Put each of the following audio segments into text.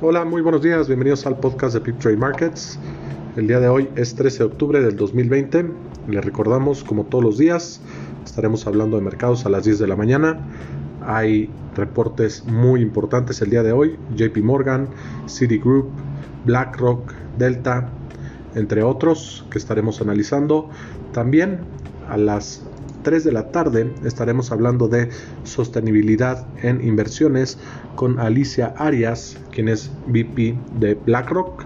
Hola, muy buenos días, bienvenidos al podcast de Pip Trade Markets. El día de hoy es 13 de octubre del 2020. Les recordamos, como todos los días, estaremos hablando de mercados a las 10 de la mañana. Hay reportes muy importantes el día de hoy: JP Morgan, Citigroup, BlackRock, Delta, entre otros que estaremos analizando. También a las 3 de la tarde estaremos hablando de sostenibilidad en inversiones con Alicia Arias, quien es VP de BlackRock.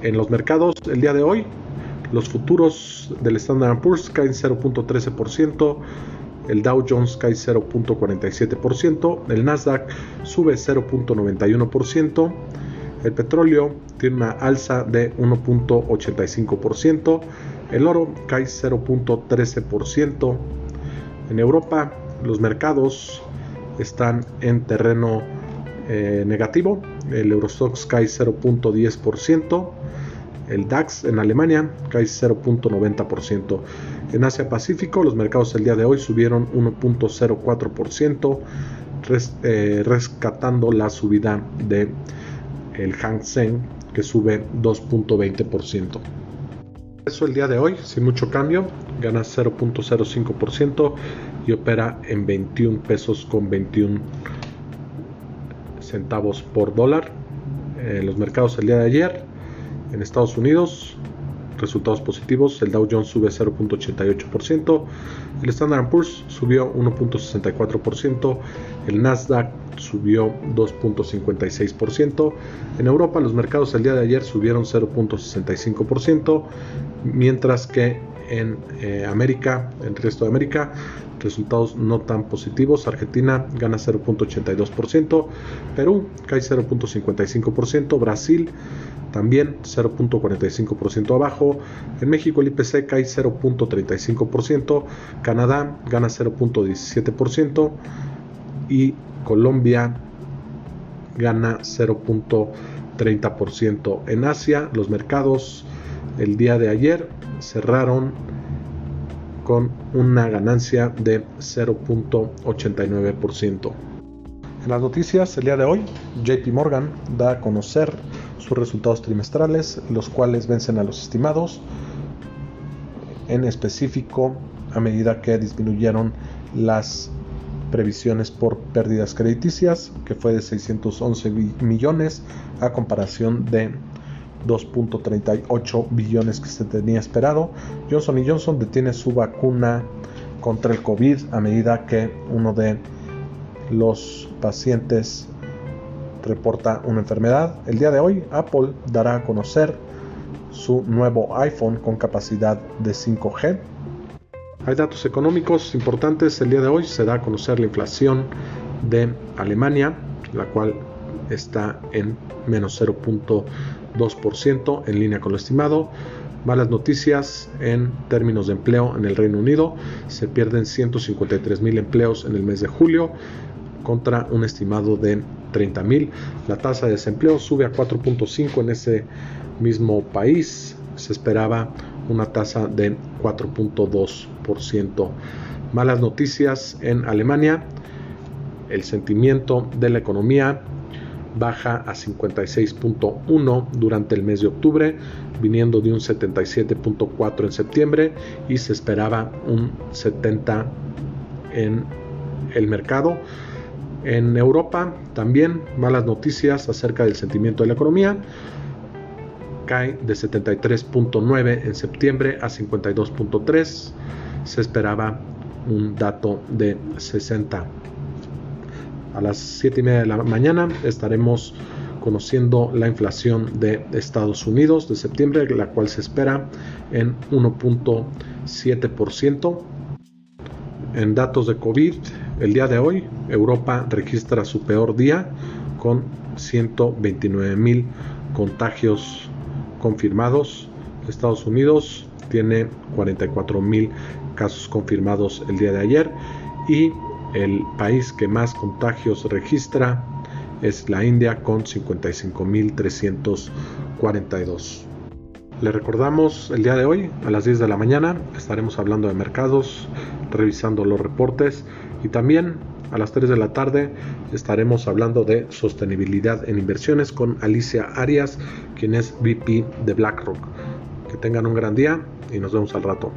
En los mercados el día de hoy, los futuros del Standard Poor's caen 0.13%, el Dow Jones cae 0.47%, el Nasdaq sube 0.91%, el petróleo tiene una alza de 1.85%, el oro cae 0.13%. En Europa los mercados están en terreno eh, negativo. El Eurostox cae 0.10%. El DAX en Alemania cae 0.90%. En Asia Pacífico los mercados el día de hoy subieron 1.04%, eh, rescatando la subida de el Hang Seng que sube 2.20%. Eso el día de hoy, sin mucho cambio, gana 0.05% y opera en 21 pesos con 21 centavos por dólar. En los mercados el día de ayer, en Estados Unidos, resultados positivos, el Dow Jones sube 0.88%, el Standard Poor's subió 1.64%, el Nasdaq subió 2.56%. En Europa los mercados el día de ayer subieron 0.65%, mientras que en eh, América, en el resto de América, resultados no tan positivos. Argentina gana 0.82%, Perú cae 0.55%, Brasil también 0.45% abajo. En México el IPC cae 0.35%, Canadá gana 0.17% y Colombia gana 0.30%. En Asia los mercados el día de ayer cerraron con una ganancia de 0.89%. En las noticias el día de hoy, JP Morgan da a conocer sus resultados trimestrales, los cuales vencen a los estimados, en específico a medida que disminuyeron las previsiones por pérdidas crediticias, que fue de 611 millones a comparación de 2.38 billones que se tenía esperado. Johnson Johnson detiene su vacuna contra el COVID a medida que uno de los pacientes reporta una enfermedad. El día de hoy Apple dará a conocer su nuevo iPhone con capacidad de 5G hay datos económicos importantes. El día de hoy se da a conocer la inflación de Alemania, la cual está en menos 0.2% en línea con lo estimado. Malas noticias en términos de empleo en el Reino Unido. Se pierden 153 mil empleos en el mes de julio contra un estimado de 30 mil. La tasa de desempleo sube a 4.5 en ese mismo país. Se esperaba una tasa de 4.2%. Malas noticias en Alemania. El sentimiento de la economía baja a 56.1 durante el mes de octubre, viniendo de un 77.4 en septiembre y se esperaba un 70 en el mercado. En Europa también malas noticias acerca del sentimiento de la economía cae de 73.9 en septiembre a 52.3. Se esperaba un dato de 60. A las 7 y media de la mañana estaremos conociendo la inflación de Estados Unidos de septiembre, la cual se espera en 1.7%. En datos de COVID, el día de hoy, Europa registra su peor día con 129 mil contagios confirmados. Estados Unidos tiene 44 mil casos confirmados el día de ayer y el país que más contagios registra es la India con 55.342. Le recordamos el día de hoy a las 10 de la mañana estaremos hablando de mercados, revisando los reportes Y también a las 3 de la tarde estaremos hablando de sostenibilidad en inversiones con Alicia Arias, quien es VP de BlackRock. Que tengan un gran día y nos vemos al rato.